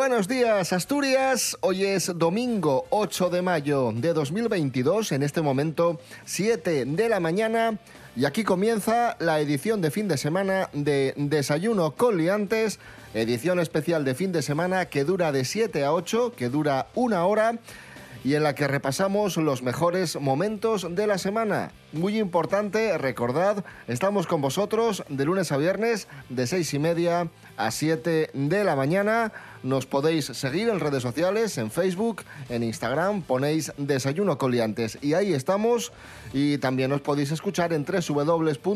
Buenos días, Asturias. Hoy es domingo 8 de mayo de 2022, en este momento 7 de la mañana. Y aquí comienza la edición de fin de semana de Desayuno con Liantes, edición especial de fin de semana que dura de 7 a 8, que dura una hora y en la que repasamos los mejores momentos de la semana. Muy importante, recordad, estamos con vosotros de lunes a viernes de 6 y media a 7 de la mañana. Nos podéis seguir en redes sociales, en Facebook, en Instagram, ponéis Desayuno Coliantes y ahí estamos. Y también os podéis escuchar en www.rtpa.es,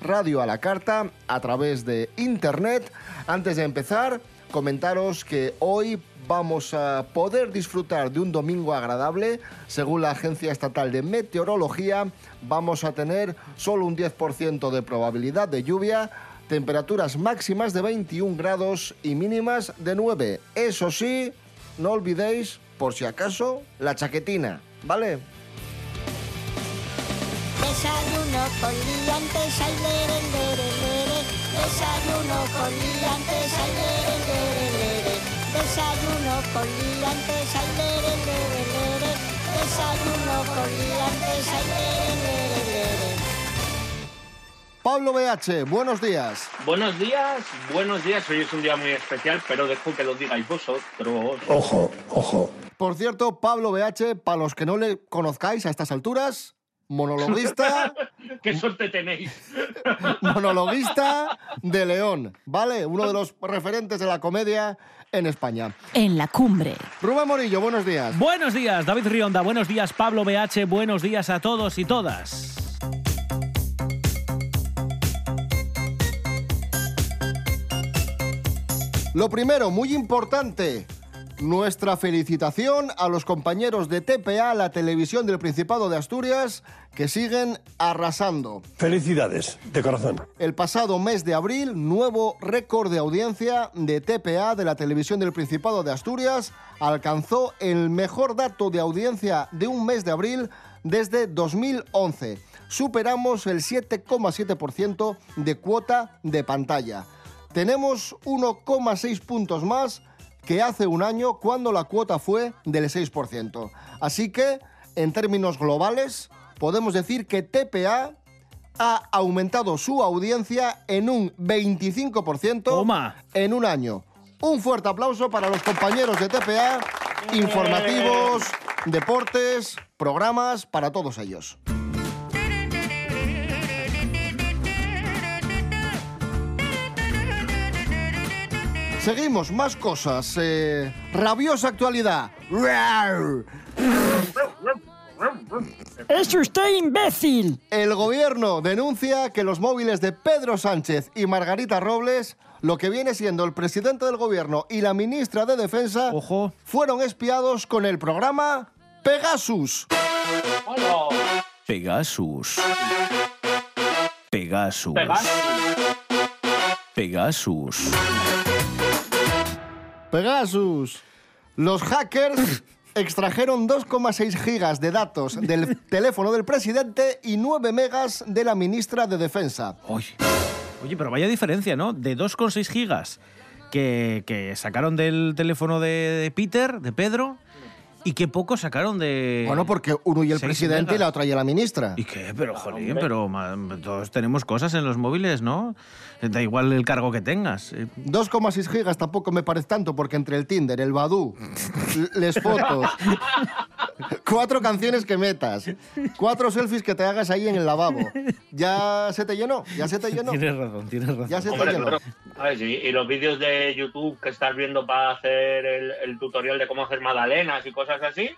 radio a la carta, a través de internet. Antes de empezar, comentaros que hoy vamos a poder disfrutar de un domingo agradable. Según la Agencia Estatal de Meteorología, vamos a tener solo un 10% de probabilidad de lluvia, temperaturas máximas de 21 grados y mínimas de 9. Eso sí, no olvidéis, por si acaso, la chaquetina, ¿vale? Desayuno. Desayuno con liantes, ay, lere, lere, lere. Desayuno con liantes, ay, lere, lere, lere. Desayuno con liantes, ay, lere, lere, lere. Pablo BH, buenos días. Buenos días, buenos días. Hoy es un día muy especial, pero dejo que lo digáis vosotros. Ojo, ojo. Por cierto, Pablo BH, para los que no le conozcáis a estas alturas, monologuista, ¡Qué suerte tenéis! monologuista de León, ¿vale? Uno de los referentes de la comedia en España. En la cumbre. Rubén Morillo, buenos días. Buenos días, David Rionda. Buenos días, Pablo BH. Buenos días a todos y todas. Lo primero, muy importante, nuestra felicitación a los compañeros de TPA, la televisión del Principado de Asturias, que siguen arrasando. Felicidades, de corazón. El pasado mes de abril, nuevo récord de audiencia de TPA de la televisión del Principado de Asturias alcanzó el mejor dato de audiencia de un mes de abril desde 2011. Superamos el 7,7% de cuota de pantalla. Tenemos 1,6 puntos más que hace un año cuando la cuota fue del 6%. Así que, en términos globales, podemos decir que TPA ha aumentado su audiencia en un 25% Toma. en un año. Un fuerte aplauso para los compañeros de TPA, informativos, deportes, programas, para todos ellos. Seguimos, más cosas. eh, rabiosa actualidad. ¡Es usted imbécil! El gobierno denuncia que los móviles de Pedro Sánchez y Margarita Robles, lo que viene siendo el presidente del gobierno y la ministra de Defensa, Ojo. fueron espiados con el programa Pegasus. Pegasus. Pegasus. Pegasus. Pegasus. Pegasus. Los hackers extrajeron 2,6 gigas de datos del teléfono del presidente y 9 megas de la ministra de Defensa. Oye, Oye, pero vaya diferencia, ¿no? De 2,6 gigas que, que sacaron del teléfono de, de Peter, de Pedro, y que poco sacaron de... Bueno, porque uno y el presidente y megas. la otra y la ministra. ¿Y qué? Pero, jolín, pero todos tenemos cosas en los móviles, ¿no? Da igual el cargo que tengas. Eh, 2,6 gigas tampoco me parece tanto porque entre el Tinder, el Badoo, l- les fotos, cuatro canciones que metas, cuatro selfies que te hagas ahí en el lavabo, ya se te llenó, ya se te llenó, Tienes razón, tienes razón. ya se te Hombre, llenó. claro. A ver, sí, y los vídeos de YouTube que estás viendo para hacer el, el tutorial de cómo hacer magdalenas y cosas así,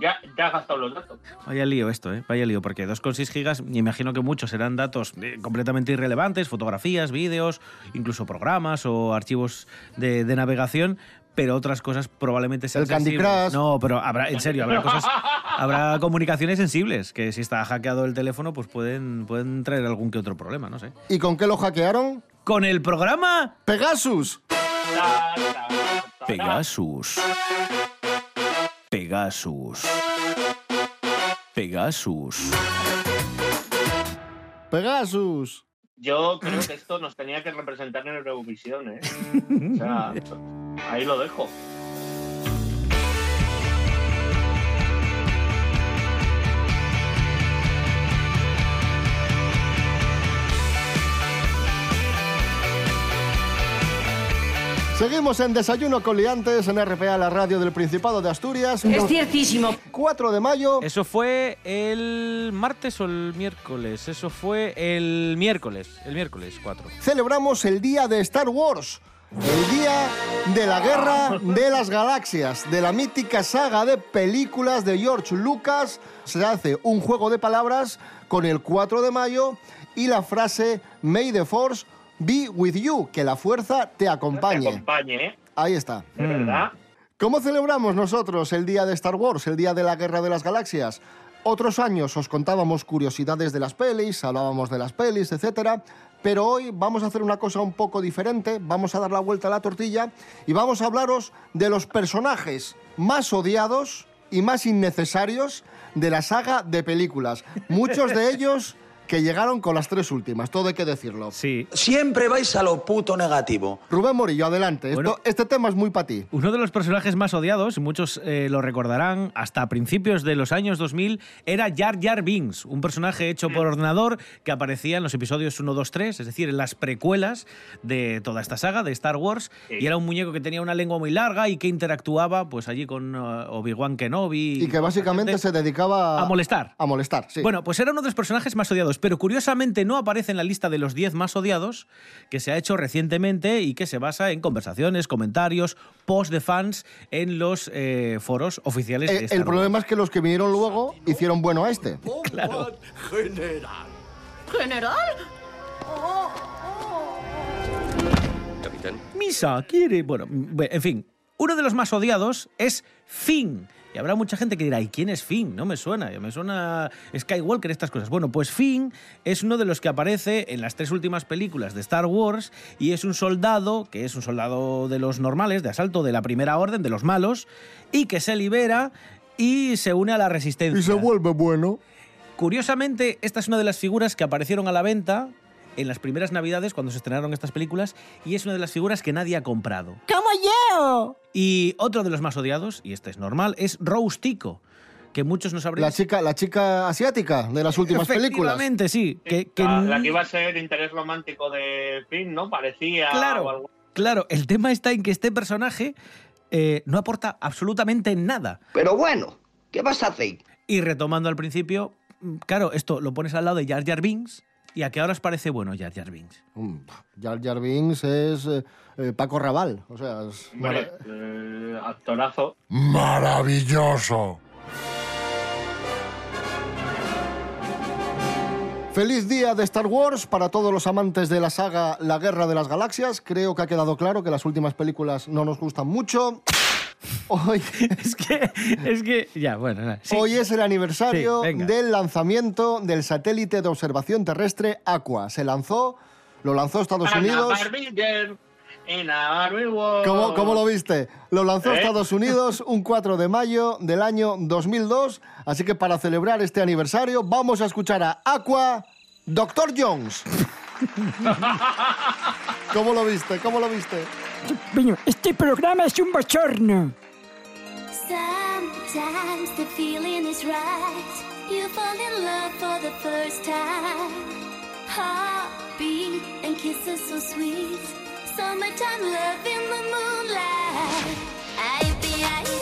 ya, ya has gastado los datos. Vaya lío esto, ¿eh? Vaya lío, porque 2,6 gigas, me imagino que muchos serán datos eh, completamente irrelevantes, fotografías, vídeos, incluso programas o archivos de, de navegación, pero otras cosas probablemente sean El Candy sensibles. Crush. No, pero habrá, en serio, habrá cosas, habrá comunicaciones sensibles que si está hackeado el teléfono, pues pueden, pueden traer algún que otro problema, no sé. ¿Y con qué lo hackearon? Con el programa Pegasus. Pegasus. Pegasus. Pegasus. Pegasus. Yo creo que esto nos tenía que representar en Eurovisión, ¿eh? O sea, ahí lo dejo. Seguimos en Desayuno con Liantes en RPA, la radio del Principado de Asturias. Es ciertísimo. 4 de mayo. Eso fue el martes o el miércoles. Eso fue el miércoles. El miércoles 4. celebramos el día de Star Wars. El día de la guerra de las galaxias, de la mítica saga de películas de George Lucas. Se hace un juego de palabras con el 4 de mayo y la frase May the Force be with you, que la fuerza te Te acompañe. acompañe, ¿eh? Ahí está. De verdad. ¿Cómo celebramos nosotros el día de Star Wars, el día de la Guerra de las Galaxias? Otros años os contábamos curiosidades de las pelis, hablábamos de las pelis, etc. Pero hoy vamos a hacer una cosa un poco diferente, vamos a dar la vuelta a la tortilla y vamos a hablaros de los personajes más odiados y más innecesarios de la saga de películas. Muchos de ellos que llegaron con las tres últimas, todo hay que decirlo. Sí. Siempre vais a lo puto negativo. Rubén Morillo, adelante. Esto- este tema es muy para ti. Uno de los personajes más odiados, y muchos eh, lo recordarán, hasta principios de los años 2000, era Jar Jar Binks, un personaje hecho por ordenador que aparecía en los episodios 1, 2, 3, es decir, en las precuelas de toda esta saga de Star Wars, Sí. y era un muñeco que tenía una lengua muy larga y que interactuaba pues allí con eh, Obi-Wan Kenobi. Y que básicamente se dedicaba a molestar. A molestar, sí. Bueno, pues era uno de los personajes más odiados, pero curiosamente no aparece en la lista de los 10 más odiados que se ha hecho recientemente y que se basa en conversaciones, comentarios, posts de fans en los eh, foros oficiales de Eh, Star el Wars. problema es que los que vinieron luego hicieron bueno a este. Claro. ¿General? Misa quiere. Bueno, en fin, uno de los más odiados es Finn. Y habrá mucha gente que dirá, ¿y quién es Finn? No me suena, me suena Skywalker, estas cosas. Bueno, pues Finn es uno de los que aparece en las tres últimas películas de Star Wars y es un soldado, que es un soldado de los normales, de asalto de la primera orden, de los malos, y que se libera y se une a la resistencia. Y se vuelve bueno. Curiosamente, esta es una de las figuras que aparecieron a la venta en las primeras navidades cuando se estrenaron estas películas y es una de las figuras que nadie ha comprado. ¡Como yo! Y otro de los más odiados, y este es normal, es Rose Tico, que muchos no sabréis. La chica, la chica asiática de las últimas películas. Efectivamente, sí. Que, que La, la que iba a ser interés romántico de Finn, ¿no? Parecía. o Claro, algo. claro. El tema está en que este personaje eh, no aporta absolutamente nada. Pero bueno, ¿qué vas a hacer? Y retomando al principio, mm, claro, esto lo pones al lado de Jar Jar Binks y a qué ahora os parece bueno Jar Jar Binks. Mm, Jar Jar Binks es eh, eh, Paco Raval. O sea, es Hombre, eh, actorazo. Maravilloso. Feliz día de Star Wars para todos los amantes de la saga La Guerra de las Galaxias. Creo que ha quedado claro que las últimas películas no nos gustan mucho. Hoy, es que, es que, ya, bueno, nada, sí. hoy es el aniversario Sí, del lanzamiento del satélite de observación terrestre Aqua. Se lanzó, lo lanzó Estados Ana Unidos. ¿Cómo, cómo lo viste? Lo lanzó ¿Eh? Estados Unidos un 4 de mayo del año 2002. Así que para celebrar este aniversario vamos a escuchar a Aqua, Dr. Jones. ¿Cómo lo viste? ¿Cómo lo viste? Bueno, este programa es un bochorno. Sometimes the feeling is right. You fall in love for the first time. Heartbeat and kisses so sweet. Summertime love in the moonlight. I be I I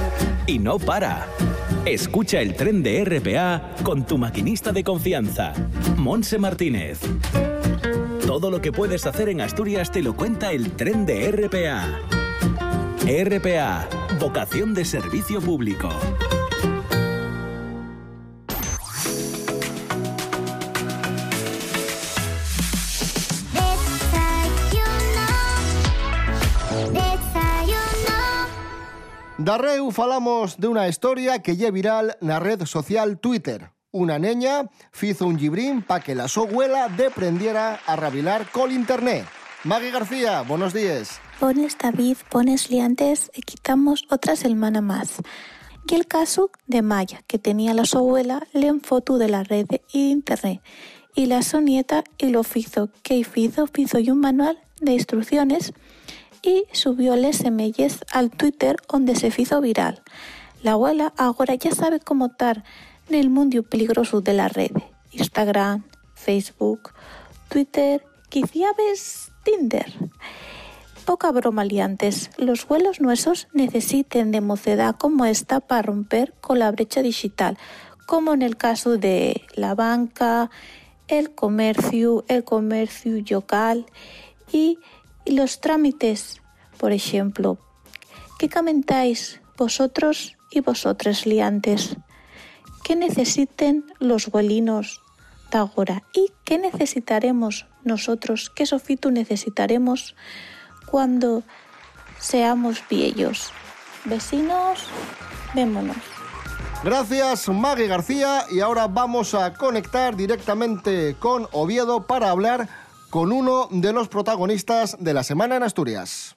Y no para. Escucha el tren de RPA con tu maquinista de confianza, Monse Martínez. Todo lo que puedes hacer en Asturias te lo cuenta el tren de RPA. RPA, vocación de servicio público. Darreu falamos una historia que lle viral na red social Twitter. Una neña fizo un gibrín pa que la so abuela deprendiera a rabilar col internet. Maggie García, buenos días. Pones David, pones liantes y quitamos otra semana más. Y el caso de Maya, que tenía la su abuela, leen foto de la red de internet. Y la su nieta y lo fizo. que hizo? Fizo y un manual de instrucciones y subió les semelles al Twitter donde se hizo viral. La abuela ahora ya sabe cómo estar en el mundo peligroso de la red. Instagram, Facebook, Twitter, quizá ves Tinder. Poca broma liantes, los vuelos nuestros necesiten de mocedad como esta para romper con la brecha digital, como en el caso de la banca, el comercio, el comercio local y y los trámites, por ejemplo. ¿Qué comentáis vosotros y vosotras liantes? ¿Qué necesiten los huelinos de ahora? ¿Y qué necesitaremos nosotros? ¿Qué sofito necesitaremos cuando seamos viejos? Vecinos, vémonos. Gracias, Maggie García. Y ahora vamos a conectar directamente con Oviedo para hablar con uno de los protagonistas de la semana en Asturias.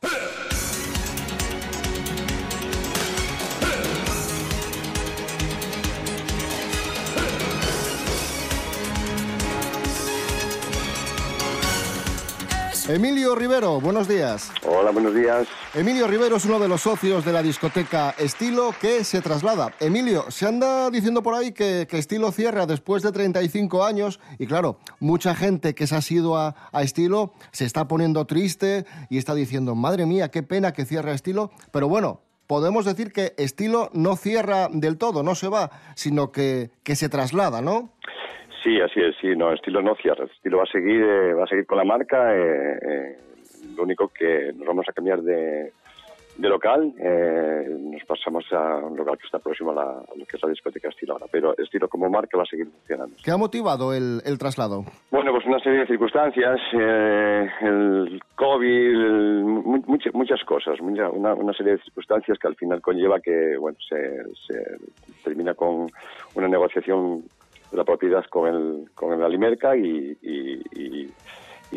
Emilio Rivero, buenos días. Hola, buenos días. Emilio Rivero es uno de los socios de la discoteca Estilo que se traslada. Emilio, se anda diciendo por ahí que, que Estilo cierra después de 35 años y claro, mucha gente que se ha sido a, a Estilo se está poniendo triste y está diciendo, madre mía, qué pena que cierra Estilo, pero bueno. Podemos decir que Estilo no cierra del todo, no se va, sino que, que se traslada, ¿no? Sí, así es, sí, no, estilo no cierra, estilo va a seguir, eh, va a seguir con la marca, eh, eh, lo único que nos vamos a cambiar de, de local, eh, nos pasamos a un local que está próximo a, la, a lo que es la discoteca estilo ahora, pero estilo como marca va a seguir funcionando. ¿Qué ha motivado el, el traslado? Bueno, pues una serie de circunstancias, eh, el COVID, el- mu- muchas, muchas cosas, mucha- una, una serie de circunstancias que al final conlleva que, bueno, se, se termina con una negociación la propiedad con el, con el Alimerca y, y,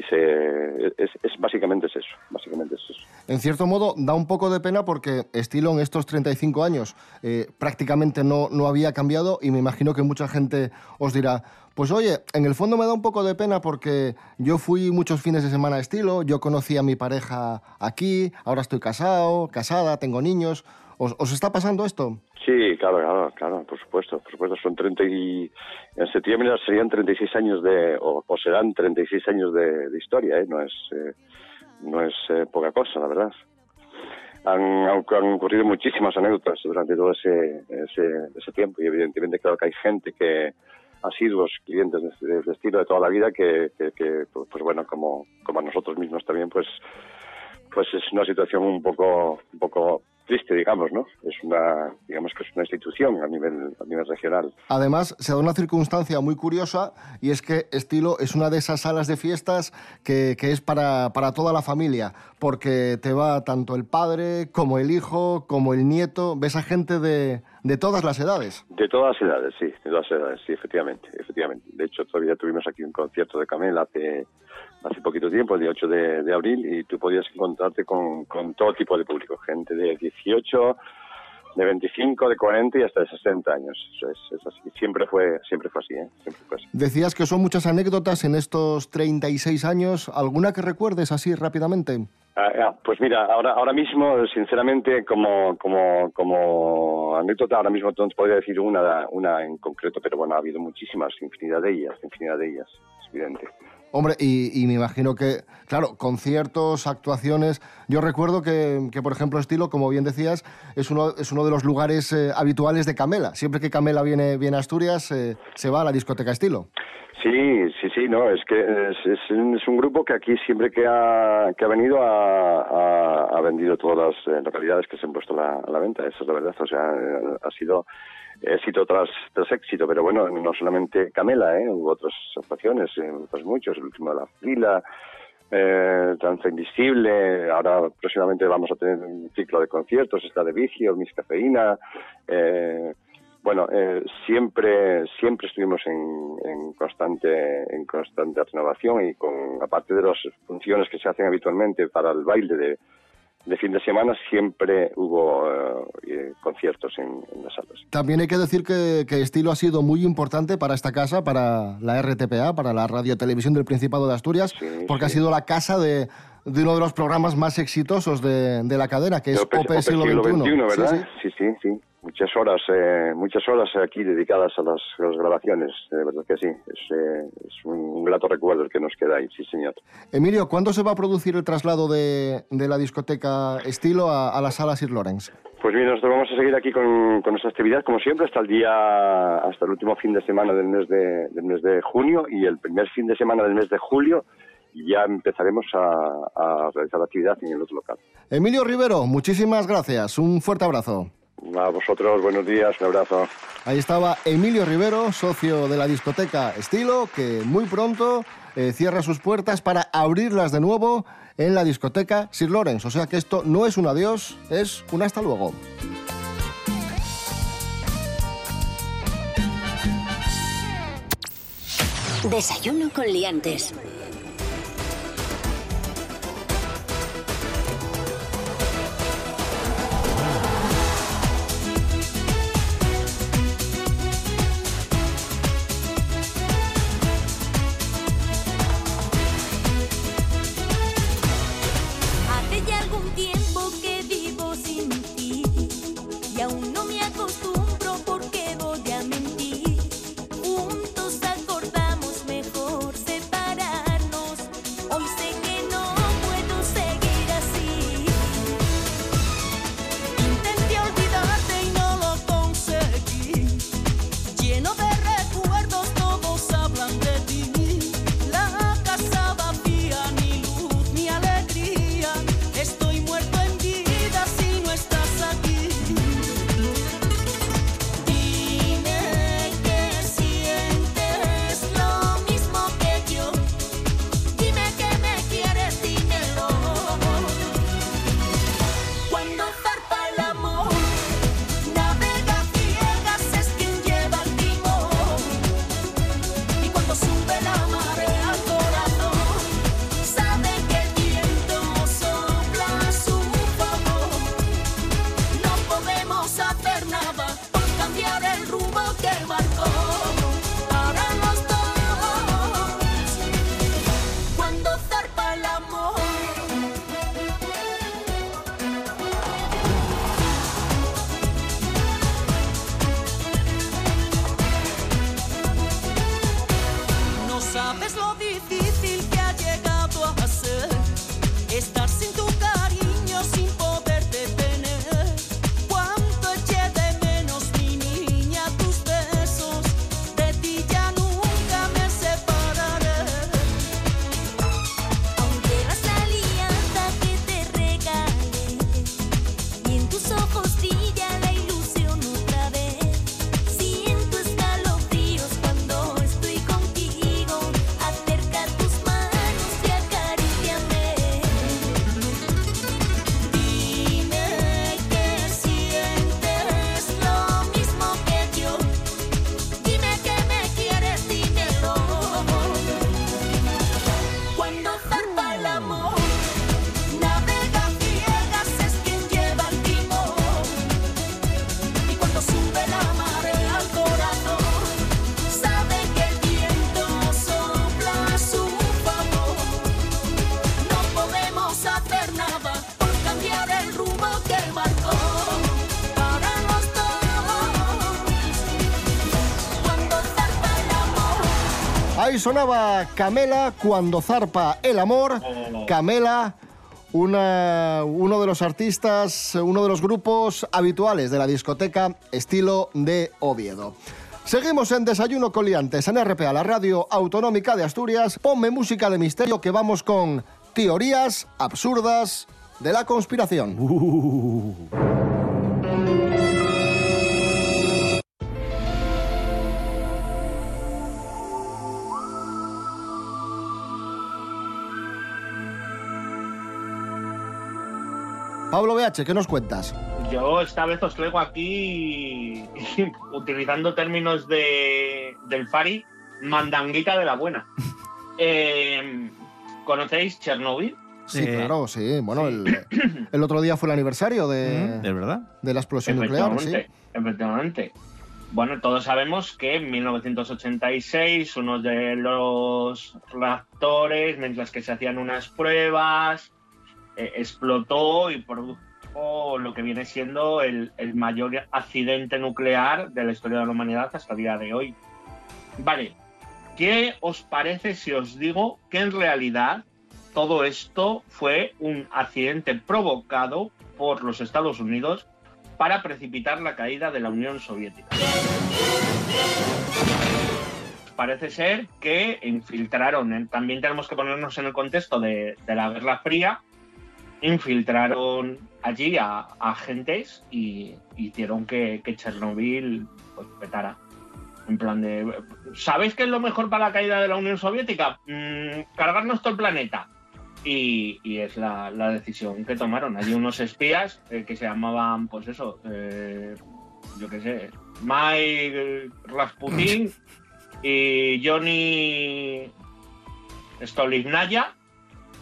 se, es, básicamente es eso, básicamente es eso. En cierto modo, da un poco de pena porque Estilo en estos 35 años eh, prácticamente no, no había cambiado y me imagino que mucha gente os dirá, pues oye, en el fondo me da un poco de pena porque yo fui muchos fines de semana Estilo, yo conocí a mi pareja aquí, ahora estoy casado, casada, tengo niños. ¿Os, os está pasando esto? Sí, claro, claro, claro, por supuesto, por supuesto, son 30 y en septiembre serían 36 años de, o, o serán 36 años de, de historia, ¿eh? no es, eh, no es eh, poca cosa, la verdad. Han, ocurrido muchísimas anécdotas durante todo ese, ese, ese tiempo y evidentemente claro que hay gente que asiduos clientes de, de, de estilo de toda la vida que, que, que, pues pues bueno, como, como a nosotros mismos también, pues pues es una situación un poco un poco triste, digamos, ¿no? Es una, digamos que es una institución a nivel, a nivel regional. Además, se da una circunstancia muy curiosa y es que Estilo es una de esas salas de fiestas que, que es para, para toda la familia, porque te va tanto el padre como el hijo, como el nieto, ves a gente de, de todas las edades. De todas las edades, sí, de todas las edades, sí, efectivamente, efectivamente. De hecho, todavía tuvimos aquí un concierto de Camela hace, hace poquito tiempo, el día 8 de, de abril, y tú podías encontrarte con, con todo tipo de público, gente de 18, de 25, de 40 y hasta de 60 años. Eso es, es así. Siempre fue, siempre fue así, ¿eh? Siempre fue así. Decías que son muchas anécdotas en estos 36 años. ¿Alguna que recuerdes así rápidamente? Ah, ah, pues mira, ahora, ahora mismo, sinceramente, como, como, como anécdota, ahora mismo no te podría decir una, una en concreto, pero bueno, ha habido muchísimas, infinidad de ellas, infinidad de ellas, es evidente. Hombre, y, y me imagino que, claro, conciertos, actuaciones. Yo recuerdo que, que, por ejemplo, Estilo, como bien decías, es uno, es uno de los lugares eh, habituales de Camela. Siempre que Camela viene, viene a Asturias, eh, se va a la discoteca Estilo. Sí, sí, sí, no, es que es, es, es un grupo que aquí siempre que ha, que ha venido ha, vendido todas las eh, localidades que se han puesto a la, venta, esa es la verdad, o sea, ha sido éxito tras, tras éxito, pero bueno, no solamente Camela, ¿eh? hubo otras actuaciones, eh, otros muchos, el último de la fila, eh, Danza Invisible, ahora próximamente vamos a tener un ciclo de conciertos, está de Vigio, Miss Cafeína, eh, bueno, eh, siempre siempre estuvimos en, en constante en constante renovación y con aparte de las funciones que se hacen habitualmente para el baile de, de fin de semana siempre hubo eh, eh, conciertos en, en las salas. También hay que decir que, que Estilo ha sido muy importante para esta casa, para la RTPA, para la Radio Televisión del Principado de Asturias, porque ha sido la casa de, de uno de los programas más exitosos de, de la cadena, que es Ope- OPE Ope Siglo Siglo XXI. ¿verdad? sí. Sí, sí, sí. Muchas horas, eh, muchas horas aquí dedicadas a las, a las grabaciones, de verdad que sí. Es, eh, es un, un grato recuerdo el que nos queda ahí, sí, señor. Emilio, ¿cuándo se va a producir el traslado de, de la discoteca Estilo a, a la sala Sir Lawrence? Pues bien, nosotros vamos a seguir aquí con, con nuestra actividad, como siempre, hasta el día, hasta el último fin de semana del mes de, del mes de junio y el primer fin de semana del mes de julio ya empezaremos a, a realizar la actividad en el otro local. Emilio Rivero, muchísimas gracias. Un fuerte abrazo. A vosotros, buenos días, un abrazo. Ahí estaba Emilio Rivero, socio de la discoteca Estilo, que muy pronto eh, cierra sus puertas para abrirlas de nuevo en la discoteca Sir Lawrence. O sea que esto no es un adiós, es un hasta luego. Desayuno con liantes. Sonaba Camela cuando zarpa el amor. Camela, una- uno de los artistas, uno de los grupos habituales de la discoteca estilo de Oviedo. Seguimos en Desayuno con Liantes en RPA, la radio autonómica de Asturias. Ponme música de misterio que vamos con teorías absurdas de la conspiración. Pablo BH, ¿qué nos cuentas? Yo esta vez os traigo aquí, utilizando términos de, del Fari, mandanguita de la buena. Eh, ¿Conocéis Chernobyl? Sí, claro, sí. Bueno, el, el otro día fue el aniversario de, ¿De verdad? de la explosión nuclear, sí. Efectivamente, efectivamente. Bueno, todos sabemos que en 1986 uno de los reactores, mientras que se hacían unas pruebas, eh, explotó y produjo lo que viene siendo el, el mayor accidente nuclear de la historia de la humanidad hasta el día de hoy. Vale, ¿qué os parece si os digo que en realidad todo esto fue un accidente provocado por los Estados Unidos para precipitar la caída de la Unión Soviética? Parece ser que infiltraron, también tenemos que ponernos en el contexto de, de la Guerra Fría, infiltraron allí a, a agentes y hicieron que, que Chernobyl pues, petara. En plan de, ¿sabéis qué es lo mejor para la caída de la Unión Soviética? Mm, cargarnos todo el planeta. Y, y es la, la decisión que tomaron. Allí unos espías eh, que se llamaban, pues eso, eh, yo qué sé, Mike Rasputin y Johnny Stolignaya,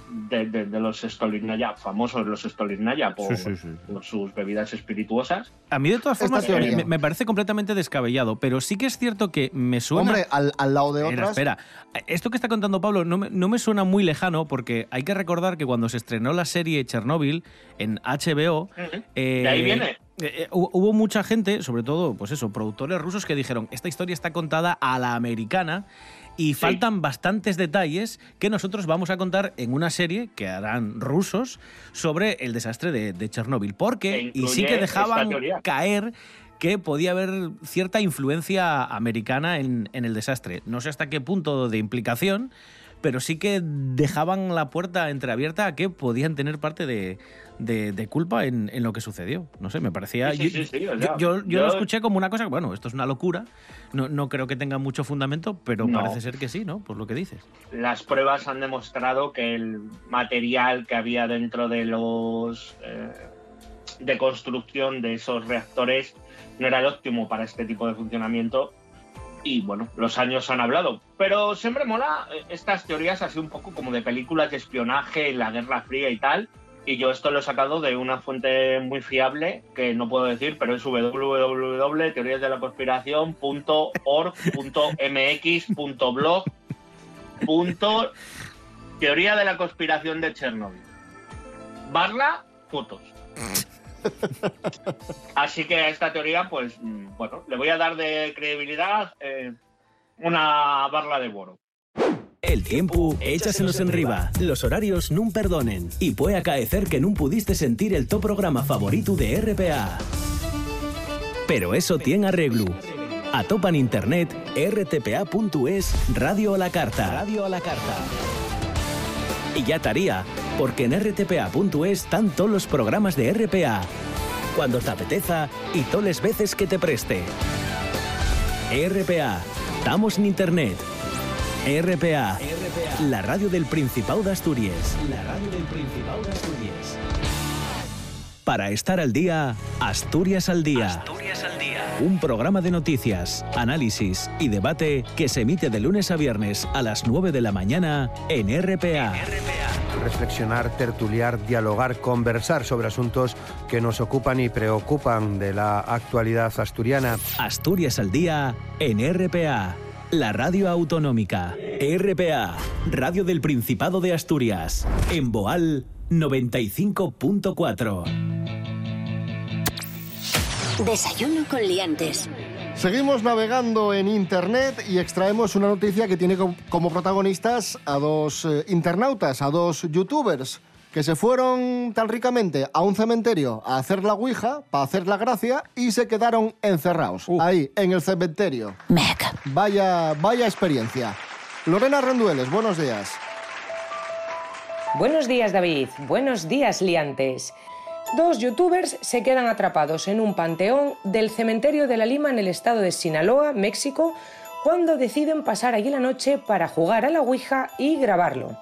de, de- de los Stolignaya, famosos los Stolignaya por, Sí, sí, sí. por sus bebidas espirituosas. A mí, de todas formas, me, me parece completamente descabellado, pero sí que es cierto que me suena. Hombre, al, al lado de otras... espera. Esto que está contando Pablo no me, no me suena muy lejano porque hay que recordar que cuando se estrenó la serie Chernobyl en HBO, eh, De ahí viene. eh, eh, hu- hubo mucha gente, sobre todo, pues eso, productores rusos que dijeron, esta historia está contada a la americana y faltan bastantes detalles que nosotros vamos a contar en una serie que harán rusos sobre el desastre de, de Chernóbil. Porque, y sí que dejaban caer que podía haber cierta influencia americana en, en el desastre. No sé hasta qué punto de implicación, pero sí que dejaban la puerta entreabierta a que podían tener parte de, de- de culpa en, en lo que sucedió. No sé, me parecía... Sí, sí, yo- sí, o yo- sea, yo, yo yo- lo escuché como una cosa, bueno, esto es una locura, no, no creo que tenga mucho fundamento, pero No. parece ser que sí, ¿no? Por lo que dices. Las pruebas han demostrado que el material que había dentro de los eh, de construcción de esos reactores no era el óptimo para este tipo de funcionamiento y bueno, los años han hablado. Pero siempre mola eh, estas teorías así un poco como de películas de espionaje la Guerra Fría y tal. Y yo esto lo he sacado de una fuente muy fiable, que no puedo decir, pero es www.teoríasdelaconspiración.org.mx.blog. Punto teoría de la conspiración de Chernobyl. Barra fotos. Así que a esta teoría, pues, mm, bueno, le voy a dar de credibilidad eh, una barra de boro. El tiempo échasenos en riba. Los horarios nun perdonen. Y puede acaecer que nun pudiste sentir el top programa favorito de RPA. Pero eso tiene arreglo. Atopa en internet rtpa.es Radio a la Carta. Radio a la Carta. Y ya estaría, porque en rtpa.es están todos los programas de RPA. Cuando te apeteza y todas las veces que te preste. RPA. Estamos en internet. RPA, la radio del Principado de Asturias. La radio del Principado de Asturias. Para estar al día, Asturias al día. Asturias al día. Un programa de noticias, análisis y debate que se emite de lunes a viernes a las 9 de la mañana en RPA. reflexionar, tertuliar, dialogar, conversar sobre asuntos que nos ocupan y preocupan de la actualidad asturiana. Asturias al día en RPA, la radio autonómica. RPA, radio del Principado de Asturias. En Boal 95.4. Desayuno con liantes. Seguimos navegando en Internet y extraemos una noticia que tiene co- como protagonistas a dos eh, internautas, a dos youtubers, que se fueron tan ricamente a un cementerio a hacer la Ouija, para hacer la gracia, y se quedaron encerrados, ahí, en el cementerio. Vaya, vaya experiencia. Lorena Rendueles, buenos días. Buenos días, David. Buenos días, liantes. Dos youtubers se quedan atrapados en un panteón del cementerio de la Lima en el estado de Sinaloa, México, cuando deciden pasar allí la noche para jugar a la Ouija y grabarlo.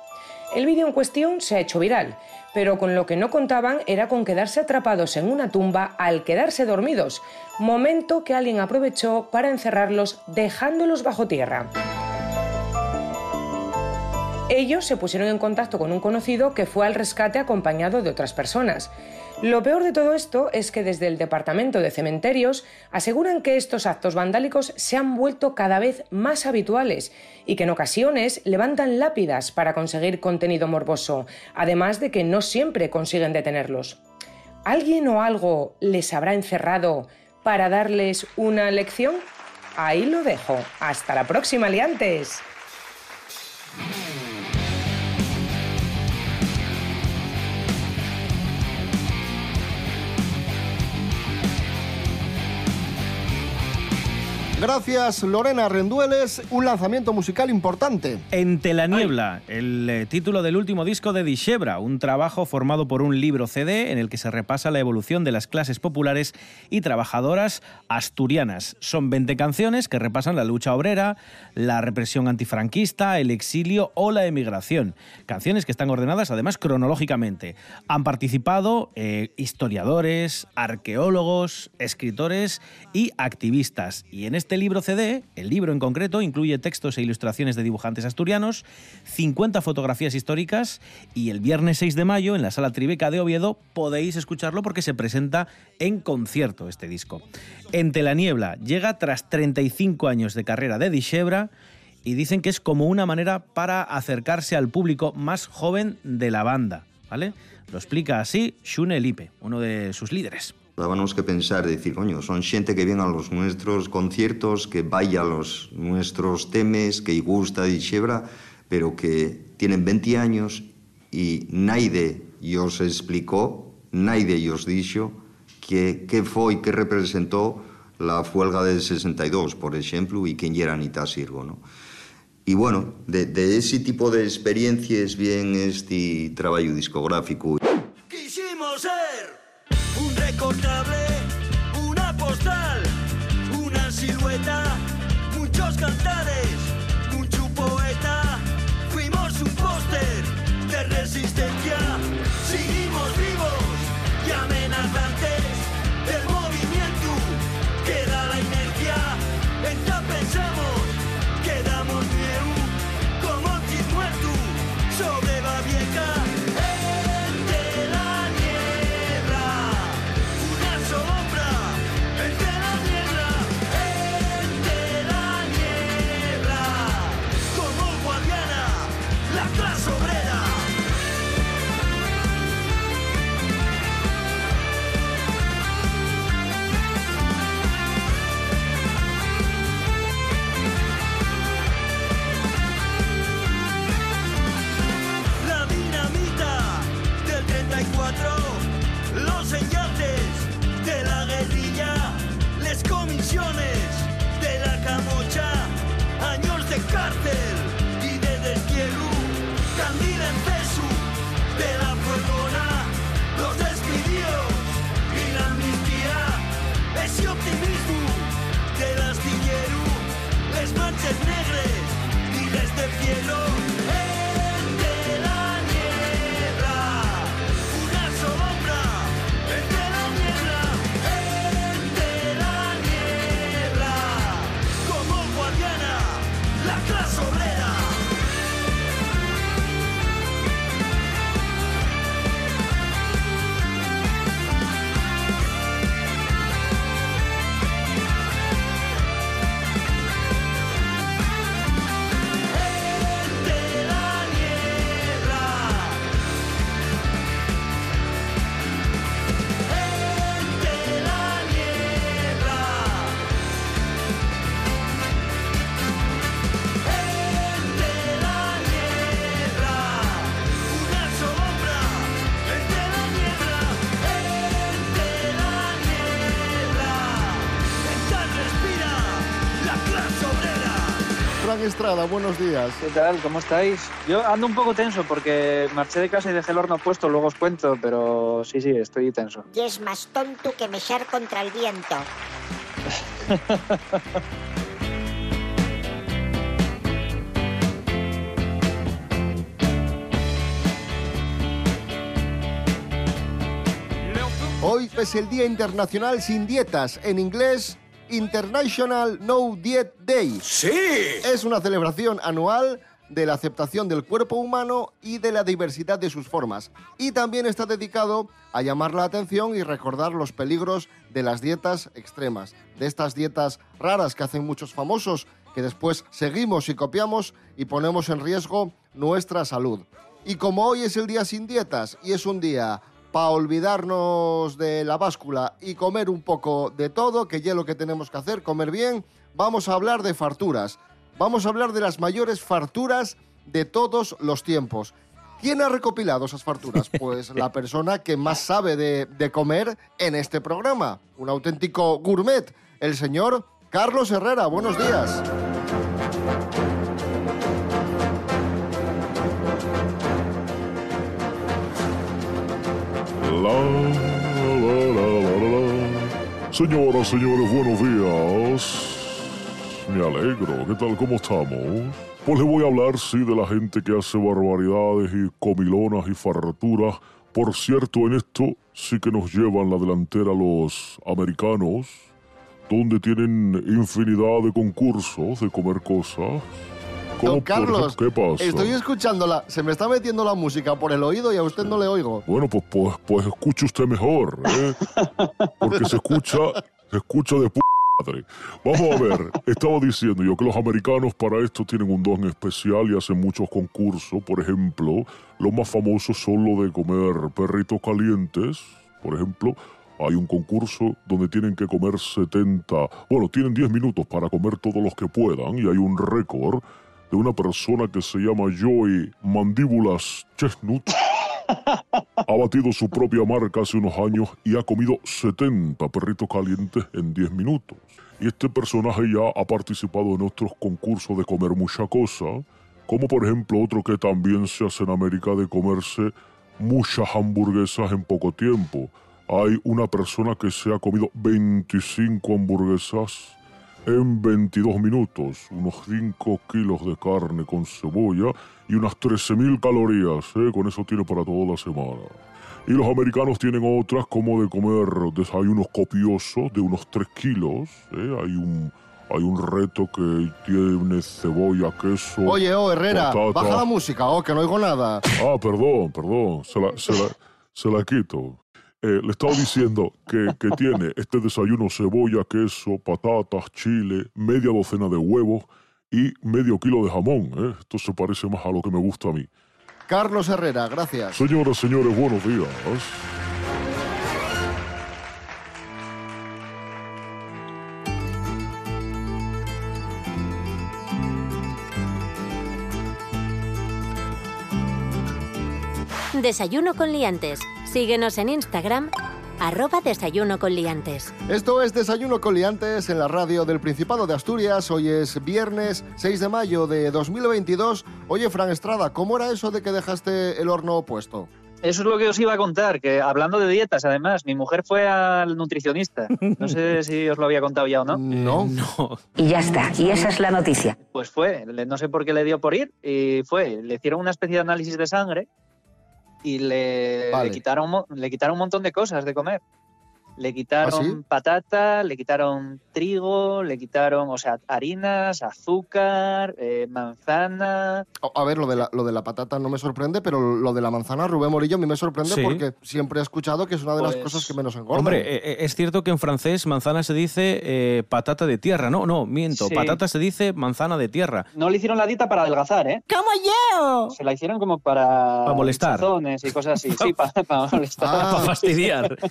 El vídeo en cuestión se ha hecho viral, pero con lo que no contaban era con quedarse atrapados en una tumba al quedarse dormidos, momento que alguien aprovechó para encerrarlos dejándolos bajo tierra. Ellos se pusieron en contacto con un conocido que fue al rescate acompañado de otras personas. Lo peor de todo esto es que desde el Departamento de Cementerios aseguran que estos actos vandálicos se han vuelto cada vez más habituales y que en ocasiones levantan lápidas para conseguir contenido morboso, además de que no siempre consiguen detenerlos. ¿Alguien o algo les habrá encerrado para darles una lección? Ahí lo dejo. Hasta la próxima, liantes. Gracias, Lorena Rendueles. Un lanzamiento musical importante. Entre la niebla, el eh, título del último disco de Dishebra, un trabajo formado por un libro CD en el que se repasa la evolución de las clases populares y trabajadoras asturianas. Son 20 canciones que repasan la lucha obrera, la represión antifranquista, el exilio o la emigración. Canciones que están ordenadas además cronológicamente. Han participado eh, historiadores, arqueólogos, escritores y activistas. Y en este libro CD, el libro en concreto, incluye textos e ilustraciones de dibujantes asturianos, 50 fotografías históricas y el viernes 6 de mayo en la Sala Tribeca de Oviedo podéis escucharlo porque se presenta en concierto este disco. Entre la niebla llega tras 35 años de carrera de Dishebra y dicen que es como una manera para acercarse al público más joven de la banda, ¿vale? Lo explica así Shune Lipe, uno de sus líderes. Dábamos que pensar, decir, coño, son xente que viene a los nuestros conciertos, que vaya a los nuestros temes, que gusta de Xebra, pero que tienen 20 años y nadie os explicó, nadie os dijo que, que foi, que representó la huelga del 62, por ejemplo, y quién era Anita Sirgo, ¿no? Y bueno, de, de ese tipo de experiencias viene este trabajo discográfico. Estrada, buenos días. ¿Qué tal? ¿Cómo estáis? Yo ando un poco tenso porque marché de casa y dejé el horno puesto, luego os cuento, pero sí, sí, estoy tenso. Y es más tonto que mechar contra el viento. Hoy es el Día Internacional sin Dietas, en inglés International No Diet Day. ¡Sí! Es una celebración anual de la aceptación del cuerpo humano y de la diversidad de sus formas. Y también está dedicado a llamar la atención y recordar los peligros de las dietas extremas, de estas dietas raras que hacen muchos famosos, que después seguimos y copiamos y ponemos en riesgo nuestra salud. Y como hoy es el día sin dietas y es un día para olvidarnos de la báscula y comer un poco de todo, que ya es lo que tenemos que hacer, comer bien, vamos a hablar de farturas. Vamos a hablar de las mayores farturas de todos los tiempos. ¿Quién ha recopilado esas farturas? Pues la persona que más sabe de, de comer en este programa, un auténtico gourmet, el señor Carlos Herrera. Buenos días. Señoras, señores, buenos días. Me alegro. ¿Qué tal? ¿Cómo estamos? Pues le voy a hablar, sí, de la gente que hace barbaridades y comilonas y farturas. Por cierto, en esto sí que nos llevan la delantera los americanos, donde tienen infinidad de concursos de comer cosas. Don Carlos, ¿qué pasa? estoy escuchándola. Se me está metiendo la música por el oído y a usted no le oigo. Bueno, pues, pues, pues escuche usted mejor, ¿eh? Porque se escucha, se escucha de p madre. Vamos a ver, estaba diciendo yo que los americanos para esto tienen un don especial y hacen muchos concursos. Por ejemplo, los más famosos son los de comer perritos calientes. Por ejemplo, hay un concurso donde tienen que comer 70, bueno, tienen 10 minutos para comer todos los que puedan y hay un récord de una persona que se llama Joey Mandíbulas Chestnut. ha batido su propia marca hace unos años y ha comido 70 perritos calientes en 10 minutos. Y este personaje ya ha participado en otros concursos de comer mucha cosa, como por ejemplo otro que también se hace en América de comerse muchas hamburguesas en poco tiempo. Hay una persona que se ha comido 25 hamburguesas en 22 minutos, unos 5 kilos de carne con cebolla y unas 13.000 calorías, ¿eh? con eso tiene para toda la semana. Y los americanos tienen otras como de comer desayunos copiosos de unos 3 kilos, ¿eh? hay, un, hay un reto que tiene cebolla, queso... Oye, oh, Herrera, patata. baja la música, oh, que no oigo nada. Ah, perdón, perdón, se la, se la, se la quito. Eh, le estaba diciendo que, que tiene este desayuno cebolla, queso, patatas, chile, media docena de huevos y medio kilo de jamón. ¿eh? Esto se parece más a lo que me gusta a mí. Carlos Herrera, gracias. Señoras, señores, buenos días. Desayuno con liantes. Síguenos en Instagram, arroba desayuno con liantes. Esto es Desayuno con Liantes en la radio del Principado de Asturias. Hoy es viernes 6 de mayo de 2022. Oye, Fran Estrada, ¿cómo era eso de que dejaste el horno puesto? Eso es lo que os iba a contar, que hablando de dietas, además, mi mujer fue al nutricionista. No sé si os lo había contado ya o no. No. No. Y ya está, y esa es la noticia. Pues fue, no sé por qué le dio por ir, y fue, le hicieron una especie de análisis de sangre y le, Vale. le quitaron, le quitaron un montón de cosas de comer. Le quitaron ¿Ah, sí? patata, le quitaron trigo, le quitaron, o sea, harinas, azúcar, eh, manzana. A a ver, lo de, la, lo de la patata no me sorprende, pero lo de la manzana, Rubén Morillo, a mí me sorprende Sí. porque siempre he escuchado que es una de las Pues- cosas que menos engordan. Hombre, eh, eh, es cierto que en francés manzana se dice eh, patata de tierra. No, no, miento. Sí. Patata se dice manzana de tierra. No le hicieron la dieta para adelgazar, ¿eh? ¡Como yo! Se la hicieron como para... Para molestar. y cosas así. Sí, para, para molestar. Ah. Para fastidiar.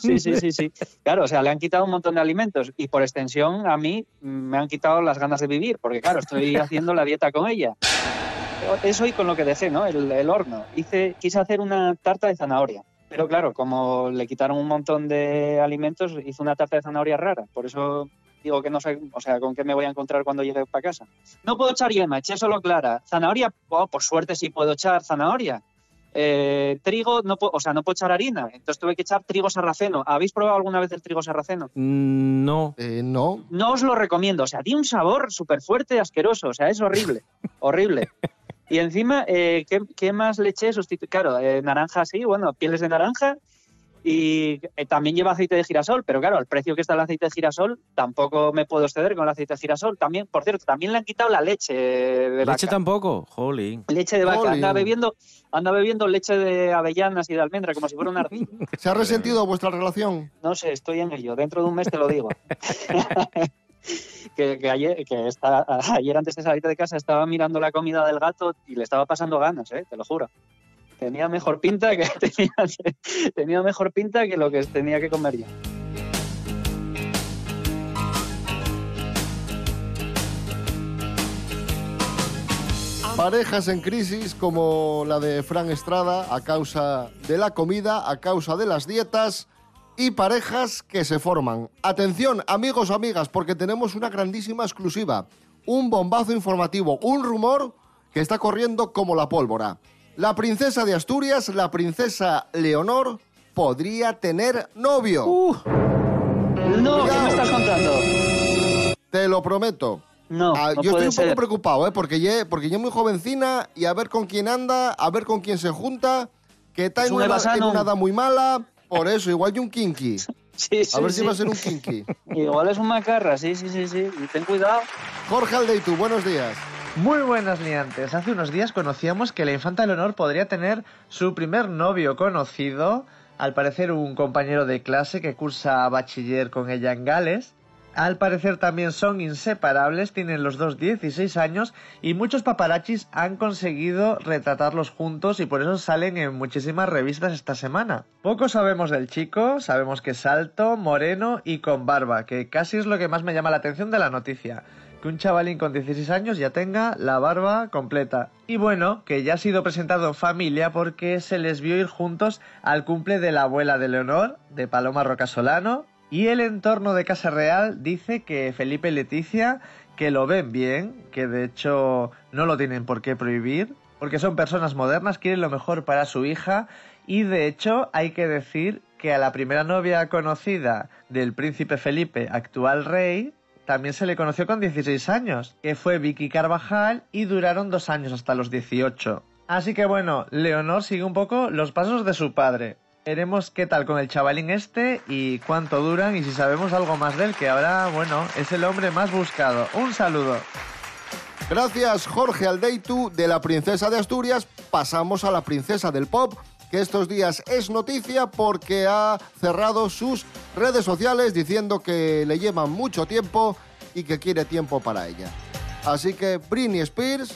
Sí, sí, sí, sí. Claro, o sea, le han quitado un montón de alimentos y por extensión a mí me han quitado las ganas de vivir, porque claro, estoy haciendo la dieta con ella. Es hoy con lo que dejé, ¿no? El, el horno. Hice, quise hacer una tarta de zanahoria. Pero claro, como le quitaron un montón de alimentos, hice una tarta de zanahoria rara. Por eso digo que no sé, o sea, con qué me voy a encontrar cuando llegue para casa. No puedo echar yema, eché solo clara. Zanahoria, oh, por suerte sí puedo echar zanahoria. Eh, trigo, no puedo, o sea, no puedo echar harina, entonces tuve que echar trigo sarraceno. ¿Habéis probado alguna vez el trigo sarraceno? Mm, No. Eh, no. No os lo recomiendo, o sea, tiene un sabor súper fuerte asqueroso, o sea, es horrible, horrible. Y encima, eh, ¿qué, qué más le eché? Sustitu- claro, eh, naranja sí, bueno, pieles de naranja y eh, también lleva aceite de girasol, pero claro, al precio que está el aceite de girasol, tampoco me puedo exceder con el aceite de girasol. También, por cierto, también le han quitado la leche de Leche tampoco. Jolín. Leche de vaca, anda bebiendo, anda bebiendo leche de avellanas y de almendra como si fuera una ardilla. ¿Se ha resentido vuestra relación? No sé, estoy en ello. Dentro de un mes te lo digo. que, que ayer, que está, ayer antes de salir de casa estaba mirando la comida del gato y le estaba pasando ganas, ¿eh? te lo juro. Tenía mejor pinta que tenía, mejor pinta que lo que tenía que comer yo. Parejas en crisis como la de Fran Estrada a causa de la comida, a causa de las dietas y parejas que se forman. Atención, amigos, amigas, porque tenemos una grandísima exclusiva, un bombazo informativo, un rumor que está corriendo como la pólvora. La princesa de Asturias, la princesa Leonor, podría tener novio. No, ¿qué me estás contando? Te lo prometo. No, Ah, no yo estoy un poco ser. preocupado, ¿eh? porque ya porque ya es muy jovencina y a ver con quién anda, a ver con quién se junta, que está Es en un una, Eva en Shannon. una edad muy mala, por eso, igual yo un kinky. Sí, sí, a ver si va a ser un kinky. Igual es un macarra, sí, sí, sí, sí. Y ten cuidado. Jorge Aldeitu, buenos días. Muy buenas liantes. Hace unos días conocíamos que la infanta Leonor podría tener su primer novio conocido, al parecer un compañero de clase que cursa bachiller con ella en Gales. Al parecer también son inseparables, tienen los dos 16 años y muchos paparachis han conseguido retratarlos juntos y por eso salen en muchísimas revistas esta semana. Poco sabemos del chico, sabemos que es alto, moreno y con barba, que casi es lo que más me llama la atención de la noticia que un chavalín con 16 años ya tenga la barba completa. Y bueno, que ya ha sido presentado en familia porque se les vio ir juntos al cumple de la abuela de Leonor, de Paloma Rocasolano, y el entorno de Casa Real dice que Felipe y Leticia que lo ven bien, que de hecho no lo tienen por qué prohibir, porque son personas modernas, quieren lo mejor para su hija y de hecho hay que decir que a la primera novia conocida del príncipe Felipe, actual rey, también se le conoció con 16 años, que fue Vicky Carvajal y duraron dos años hasta los 18. Así que bueno, Leonor sigue un poco los pasos de su padre. Veremos qué tal con el chavalín este y cuánto duran y si sabemos algo más de él, que ahora, bueno, es el hombre más buscado. Un saludo. Gracias, Jorge Aldeitu, de la princesa de Asturias. Pasamos a la princesa del pop, que estos días es noticia porque ha cerrado sus redes sociales diciendo que le llevan mucho tiempo y que quiere tiempo para ella. Así que Britney Spears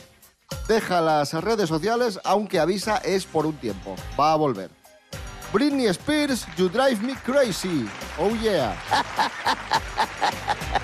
deja las redes sociales, aunque avisa es por un tiempo. Va a volver. Britney Spears, You Drive Me Crazy. Oh yeah.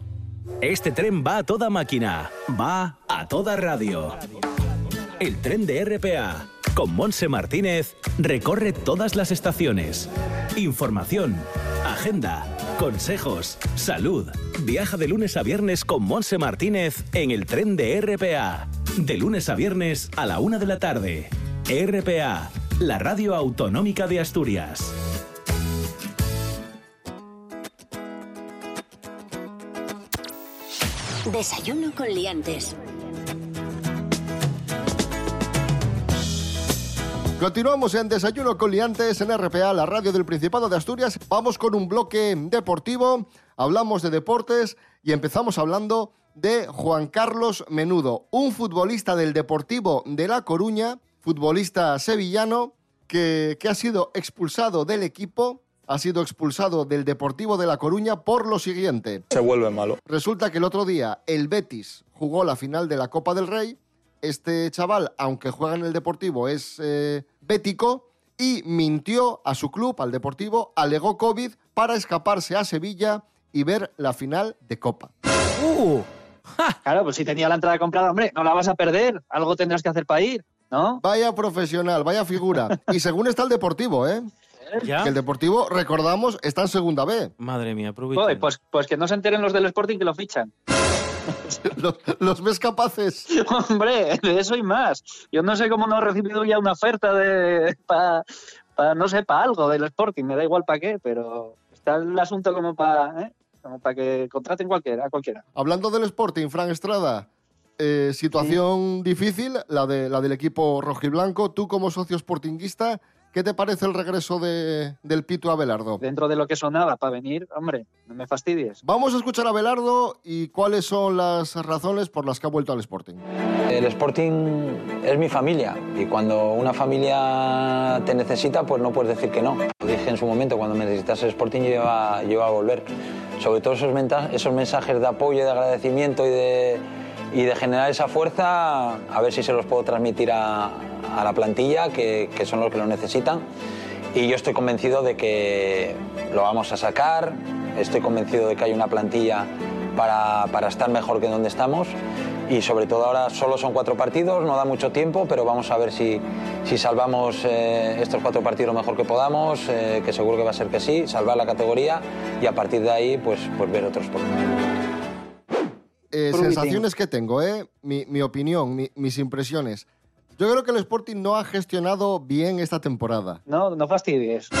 Este tren va a toda máquina, va a toda radio. El tren de RPA, con Monse Martínez, recorre todas las estaciones. Información, agenda, consejos, salud. Viaja de lunes a viernes con Monse Martínez en el tren de RPA. De lunes a viernes a la una de la tarde. RPA, la radio autonómica de Asturias. Desayuno con liantes. Continuamos en Desayuno con Liantes en RPA, la radio del Principado de Asturias. Vamos con un bloque deportivo, hablamos de deportes y empezamos hablando de Juan Carlos Menudo, un futbolista del Deportivo de La Coruña, futbolista sevillano que, que ha sido expulsado del equipo, ha sido expulsado del Deportivo de La Coruña por lo siguiente. Se vuelve malo. Resulta que el otro día el Betis jugó la final de la Copa del Rey. Este chaval, aunque juega en el Deportivo, es eh, bético y mintió a su club, al Deportivo, alegó COVID para escaparse a Sevilla y ver la final de Copa. Claro, pues si tenía la entrada comprada, hombre, no la vas a perder. Algo tendrás que hacer para ir, ¿no? Vaya profesional, vaya figura. Y según está el Deportivo, ¿eh? ¿Ya? Que el Deportivo, recordamos, está en segunda B. Madre mía, Joder, pues, pues que no se enteren los del Sporting que lo fichan. los, los ves capaces. Hombre, de eso y más. Yo no sé cómo no he recibido ya una oferta de para, no sé, para algo del Sporting, me da igual para qué, pero está el asunto como para ¿eh? como para que contraten cualquiera, a cualquiera. Hablando del Sporting, Fran Estrada, eh, situación difícil, la, de, la del equipo rojiblanco. Tú como socio sportinguista, ¿qué te parece el regreso de, del Pito Abelardo? Dentro de lo que sonaba para venir, hombre, no me fastidies. Vamos a escuchar a Abelardo y cuáles son las razones por las que ha vuelto al Sporting. El Sporting es mi familia y cuando una familia te necesita, pues no puedes decir que no. Lo dije en su momento, cuando me necesitas el Sporting, yo iba, yo iba a volver. Sobre todo esos, esos mensajes de apoyo, de agradecimiento y de, y de generar esa fuerza, a ver si se los puedo transmitir a, la plantilla, que, que son los que lo necesitan. Y yo estoy convencido de que lo vamos a sacar, estoy convencido de que hay una plantilla para, para estar mejor que donde estamos. Y sobre todo ahora solo son cuatro partidos, no da mucho tiempo, pero vamos a ver si, si salvamos eh, estos cuatro partidos lo mejor que podamos, eh, que seguro que va a ser que sí, salvar la categoría y a partir de ahí pues, pues ver otros por Eh, sensaciones que tengo, ¿eh? mi, mi opinión, mi- mis impresiones. Yo creo que el Sporting no ha gestionado bien esta temporada. No, no fastidies.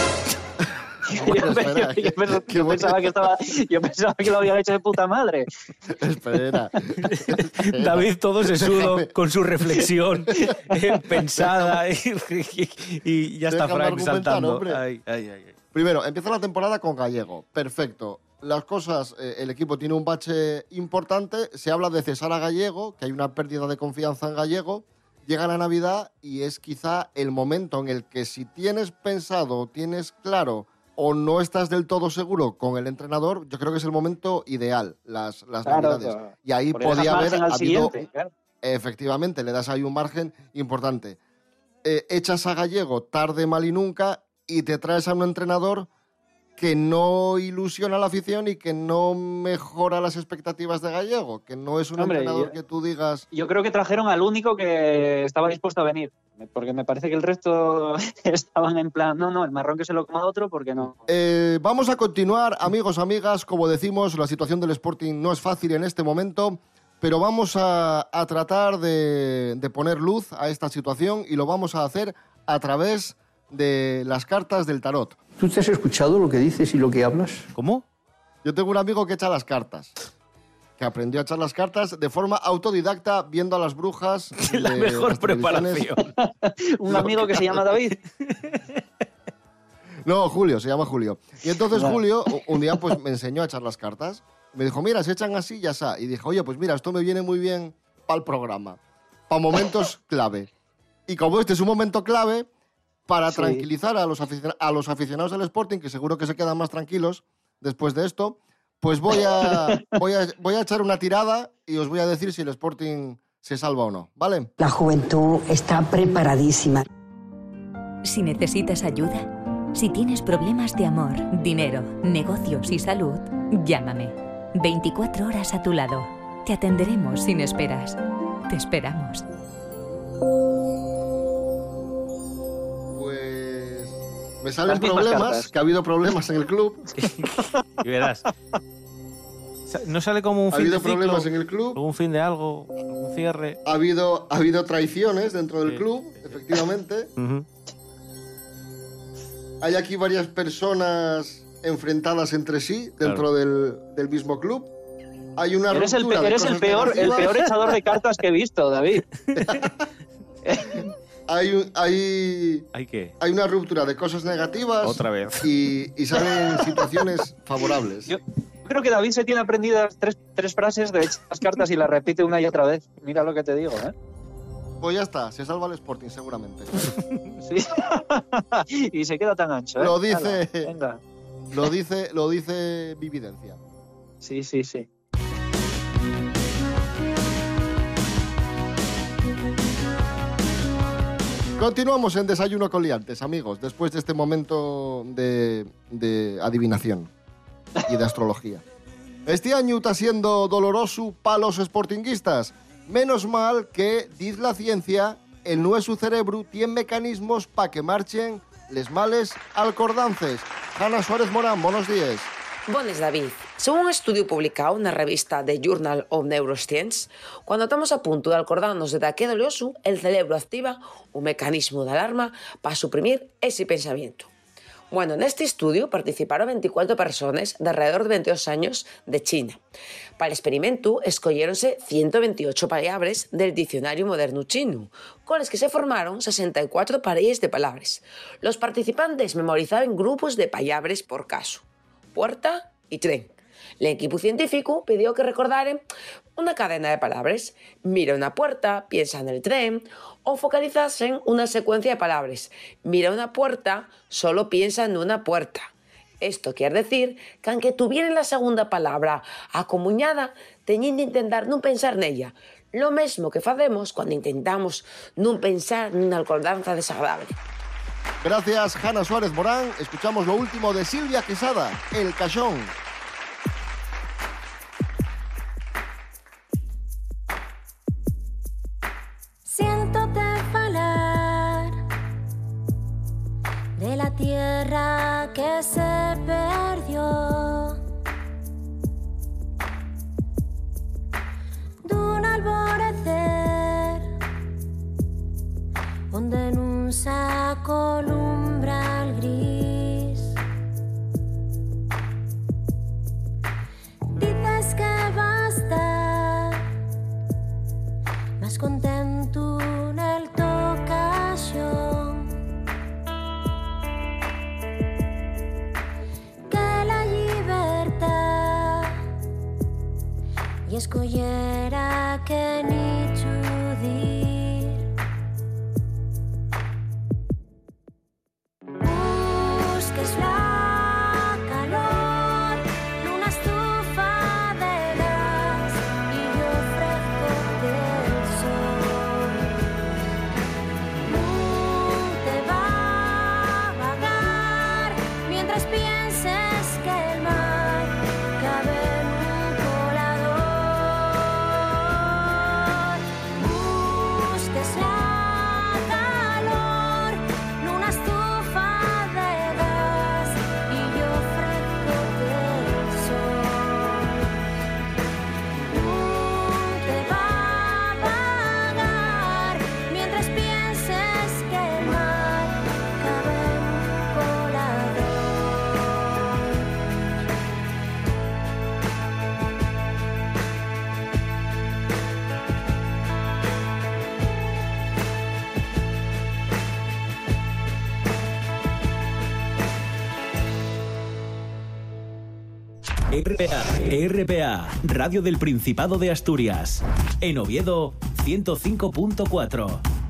Bueno, yo, espera, pensaba que estaba, yo pensaba que lo habían hecho de puta madre. Espera. David todo sesudo con su reflexión eh, pensada y, y ya está Frank saltando. ay, ay, ay. Primero, empieza la temporada con Gallego. Perfecto. Las cosas, eh, el equipo tiene un bache importante. Se habla de cesar a Gallego, que hay una pérdida de confianza en Gallego. Llega la Navidad y es quizá el momento en el que si tienes pensado, tienes claro o no estás del todo seguro con el entrenador, yo creo que es el momento ideal, las, las Claro, Navidades. claro. Y ahí Porque podía haber habido... claro. Efectivamente, le das ahí un margen importante. Eh, echas a Gallego tarde, mal y nunca y te traes a un entrenador que no ilusiona a la afición y que no mejora las expectativas de Gallego, que no es un Hombre, entrenador yo- que tú digas... Yo creo que trajeron al único que estaba dispuesto a venir. Porque me parece que el resto estaban en plan, no, no, el marrón que se lo coma otro, porque no. Eh, vamos a continuar, amigos, amigas. Como decimos, la situación del Sporting no es fácil en este momento, pero vamos a, a tratar de, de poner luz a esta situación y lo vamos a hacer a través de las cartas del tarot. ¿Tú te has escuchado lo que dices y lo que hablas? ¿Cómo? Yo tengo un amigo que echa las cartas. Que aprendió a echar las cartas de forma autodidacta viendo a las brujas. La de mejor preparación. Un amigo que se llama David. No, Julio, se llama Julio. Y entonces Vale. Julio un día pues me enseñó a echar las cartas. Me dijo, mira, se echan así, ya está. Y dije, oye, pues mira, esto me viene muy bien para el programa, para momentos clave. Y como este es un momento clave, para Sí. tranquilizar a los, aficion- a los aficionados del Sporting, que seguro que se quedan más tranquilos después de esto, pues voy a, voy a, voy a echar una tirada y os voy a decir si el Sporting se salva o no, ¿vale? La juventud está preparadísima. Si necesitas ayuda, si tienes problemas de amor, dinero, negocios y salud, llámame. 24 horas a tu lado. Te atenderemos sin esperas. Te esperamos. Me salen problemas, cartas. que ha habido problemas en el club. Y verás. No sale como un Ha fin habido de ciclo, problemas en el club. Un fin de algo, un cierre. Ha habido, ha habido traiciones dentro del club, efectivamente. Hay aquí varias personas enfrentadas entre sí dentro del, del mismo club. Hay una Eres el, eres el peor, el peor echador de cartas que he visto, David. Hay, un- hay, ¿Hay qué? hay una ruptura de cosas negativas. Otra vez. Y, y salen situaciones favorables. Yo creo que David se tiene aprendidas tres, tres frases de las cartas y las repite una y otra vez. Mira lo que te digo, ¿eh? Pues ya está, se salva el Sporting seguramente. Sí. y se queda tan ancho, ¿eh? Lo Hala, dice, venga. lo dice, lo dice Vividencia. Sí, sí, sí. Continuamos en Desayuno con Liantes, amigos, después de este momento de, de adivinación y de astrología. Este año está siendo doloroso para los sportinguistas. Menos mal que, dice la ciencia, el nuestro cerebro tiene mecanismos para que marchen les males alcordances. Ana Suárez Morán, buenos días. Bones, David. Según un estudio publicado na revista The Journal of Neuroscience, cuando estamos a punto de acordarnos de daqué dolioso, el cerebro activa un mecanismo de alarma para suprimir ese pensamiento. Bueno, en este estudio participaron 24 personas de alrededor de 22 años de China. Para el experimento escogieronse 128 palabras del diccionario moderno chino, con las que se formaron 64 parejas de palabras. Los participantes memorizaban grupos de palabras por caso puerta y tren. El equipo científico pidió que recordaran una cadena de palabras. Mira una puerta, piensa en el tren, o focalizasen una secuencia de palabras. Mira una puerta, solo piensa en una puerta. Esto quiere decir que aunque tuvieran la segunda palabra acomuñada, tenían de intentar no pensar en ella. Lo mismo que facemos cuando intentamos no pensar en una acordanza desagradable. Gracias, Hanna Suárez Morán. Escuchamos lo último de Silvia Quesada, El Cachón. Que se perdió. D'un alborecer donde en un saco y escollera que ni RPA, RPA, Radio del Principado de Asturias. En Oviedo, 105.4.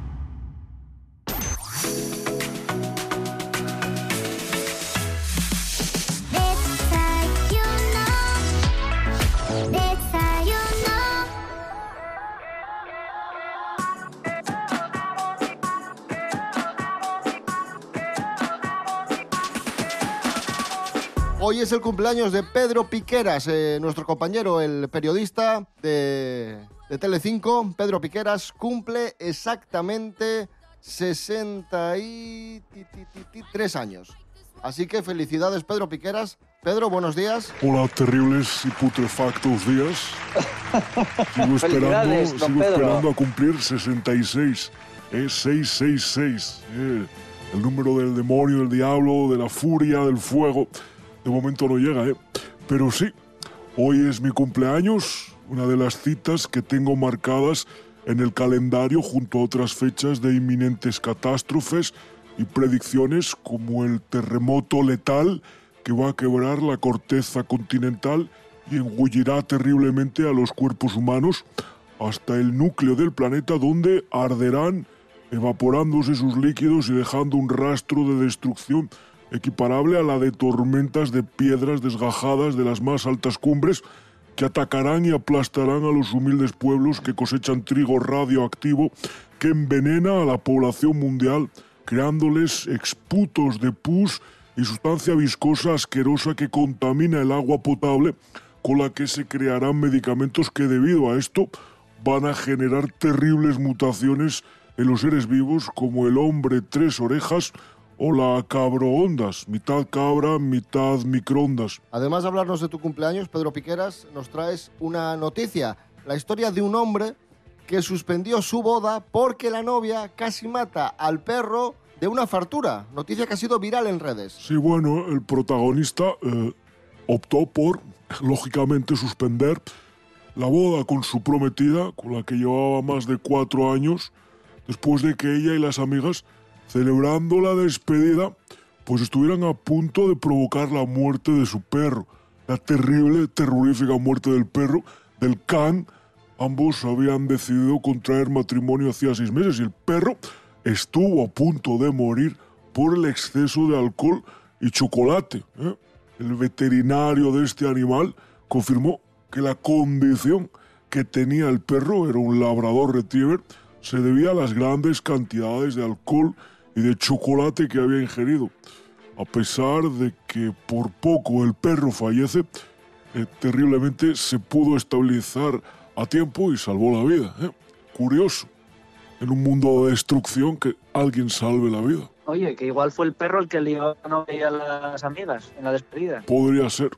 Hoy es el cumpleaños de Pedro Piqueras, eh, nuestro compañero, el periodista de, de Telecinco. Pedro Piqueras cumple exactamente 63 años. Así que felicidades, Pedro Piqueras. Pedro, buenos días. Hola, terribles y putrefactos días. Sigo esperando, sigo Pedro. esperando a cumplir 66. ¿eh? 666. ¿eh? El número del demonio, del diablo, de la furia, del fuego. De momento no llega, ¿eh? Pero sí, hoy es mi cumpleaños, una de las citas que tengo marcadas en el calendario junto a otras fechas de inminentes catástrofes y predicciones como el terremoto letal que va a quebrar la corteza continental y engullirá terriblemente a los cuerpos humanos hasta el núcleo del planeta donde arderán evaporándose sus líquidos y dejando un rastro de destrucción equiparable a la de tormentas de piedras desgajadas de las más altas cumbres que atacarán y aplastarán a los humildes pueblos que cosechan trigo radioactivo que envenena a la población mundial, creándoles exputos de pus y sustancia viscosa asquerosa que contamina el agua potable, con la que se crearán medicamentos que debido a esto van a generar terribles mutaciones en los seres vivos como el hombre tres orejas o la cabroondas, mitad cabra, mitad microondas. Además de hablarnos de tu cumpleaños, Pedro Piqueras, nos traes una noticia. La historia de un hombre que suspendió su boda porque la novia casi mata al perro de una fartura. Noticia que ha sido viral en redes. Sí, bueno, el protagonista eh, optó por, lógicamente, suspender la boda con su prometida, con la que llevaba más de cuatro años, después de que ella y las amigas, celebrando la despedida, pues estuvieran a punto de provocar la muerte de su perro. La terrible, terrorífica muerte del perro, del can. Ambos habían decidido contraer matrimonio hacía seis meses y el perro estuvo a punto de morir por el exceso de alcohol y chocolate. ¿eh? El veterinario de este animal confirmó que la condición que tenía el perro era un labrador retriever se debía a las grandes cantidades de alcohol y de chocolate que había ingerido. A pesar de que por poco el perro fallece, eh, terriblemente se pudo estabilizar a tiempo y salvó la vida. ¿eh? Curioso, en un mundo de destrucción, que alguien salve la vida. Oye, que igual fue el perro el que lió a y a las amigas en la despedida. Podría ser,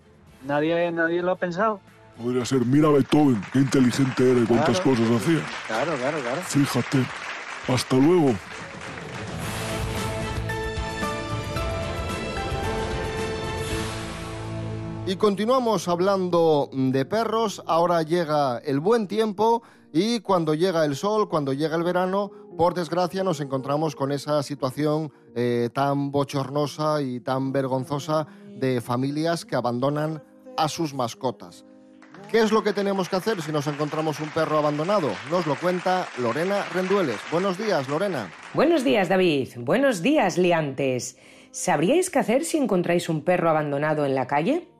Nadie, nadie lo ha pensado. podría ser. Mira Beethoven, qué inteligente era y cuántas Claro. cosas hacía. Claro, claro, claro. Fíjate. Hasta luego. Y continuamos hablando de perros. Ahora llega el buen tiempo y cuando llega el sol, cuando llega el verano, por desgracia nos encontramos con esa situación eh, tan bochornosa y tan vergonzosa de familias que abandonan a sus mascotas. ¿Qué es lo que tenemos que hacer si nos encontramos un perro abandonado? Nos lo cuenta Lorena Rendueles. Buenos días, Lorena. Buenos días, David. Buenos días, liantes. ¿Sabríais qué hacer si encontráis un perro abandonado en la calle?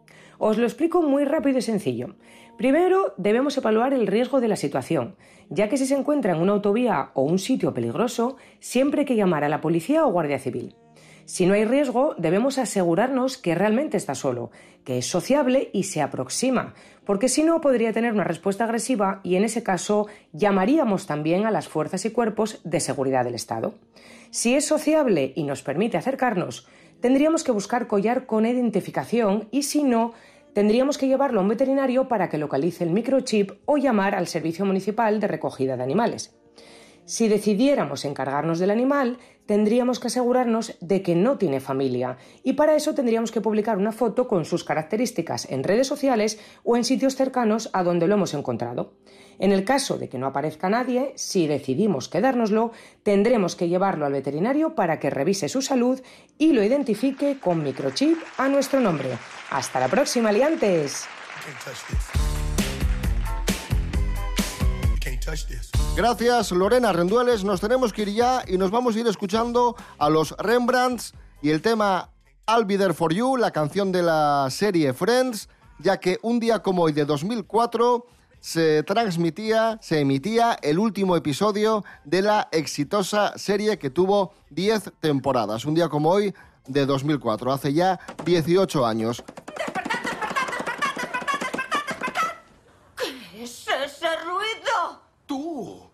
Os lo explico muy rápido y sencillo. Primero, debemos evaluar el riesgo de la situación, ya que si se encuentra en una autovía o un sitio peligroso, siempre hay que llamar a la policía o guardia civil. Si no hay riesgo, debemos asegurarnos que realmente está solo, que es sociable y se aproxima, porque si no podría tener una respuesta agresiva y en ese caso llamaríamos también a las fuerzas y cuerpos de seguridad del Estado. Si es sociable y nos permite acercarnos, tendríamos que buscar collar con identificación y si no, tendríamos que llevarlo a un veterinario para que localice el microchip o llamar al Servicio Municipal de Recogida de Animales. Si decidiéramos encargarnos del animal, tendríamos que asegurarnos de que no tiene familia y para eso tendríamos que publicar una foto con sus características en redes sociales o en sitios cercanos a donde lo hemos encontrado. En el caso de que no aparezca nadie, si decidimos quedárnoslo, tendremos que llevarlo al veterinario para que revise su salud y lo identifique con microchip a nuestro nombre. Hasta la próxima, liantes. Gracias, Lorena Rendueles. Nos tenemos que ir ya y nos vamos a ir escuchando a los Rembrandts y el tema I'll Be There For You, la canción de la serie Friends, ya que un día como hoy de 2004 se transmitía, se emitía el último episodio de la exitosa serie que tuvo 10 temporadas. Un día como hoy de 2004, hace ya 18 años. ¿Qué es ese ruido? ¡Tú!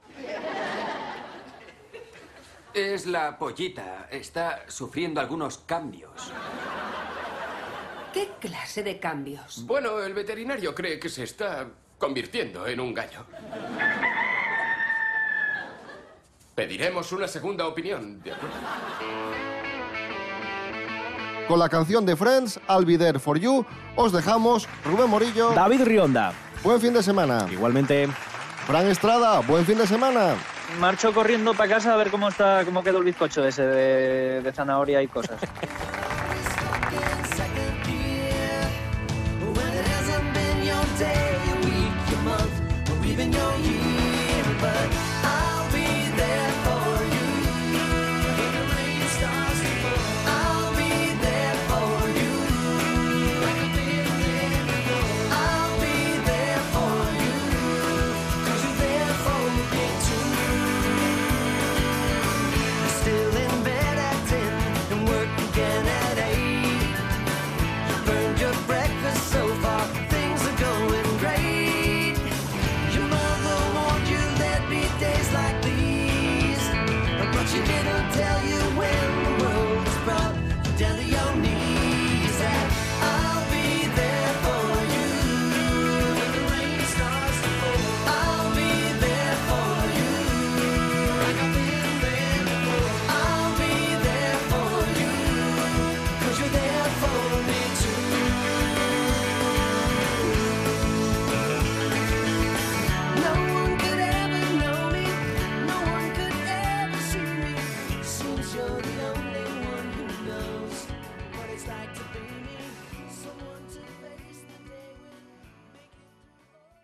Es la pollita. Está sufriendo algunos cambios. ¿Qué clase de cambios? Bueno, el veterinario cree que se está convirtiendo en un gallo. Pediremos una segunda opinión, ¿de acuerdo? Con la canción de Friends, I'll Be There For You, os dejamos Rubén Morillo. David Rionda. Buen fin de semana. Igualmente. Fran Estrada, buen fin de semana. Marcho corriendo para casa a ver cómo está, cómo quedó el bizcocho ese de, de zanahoria y cosas.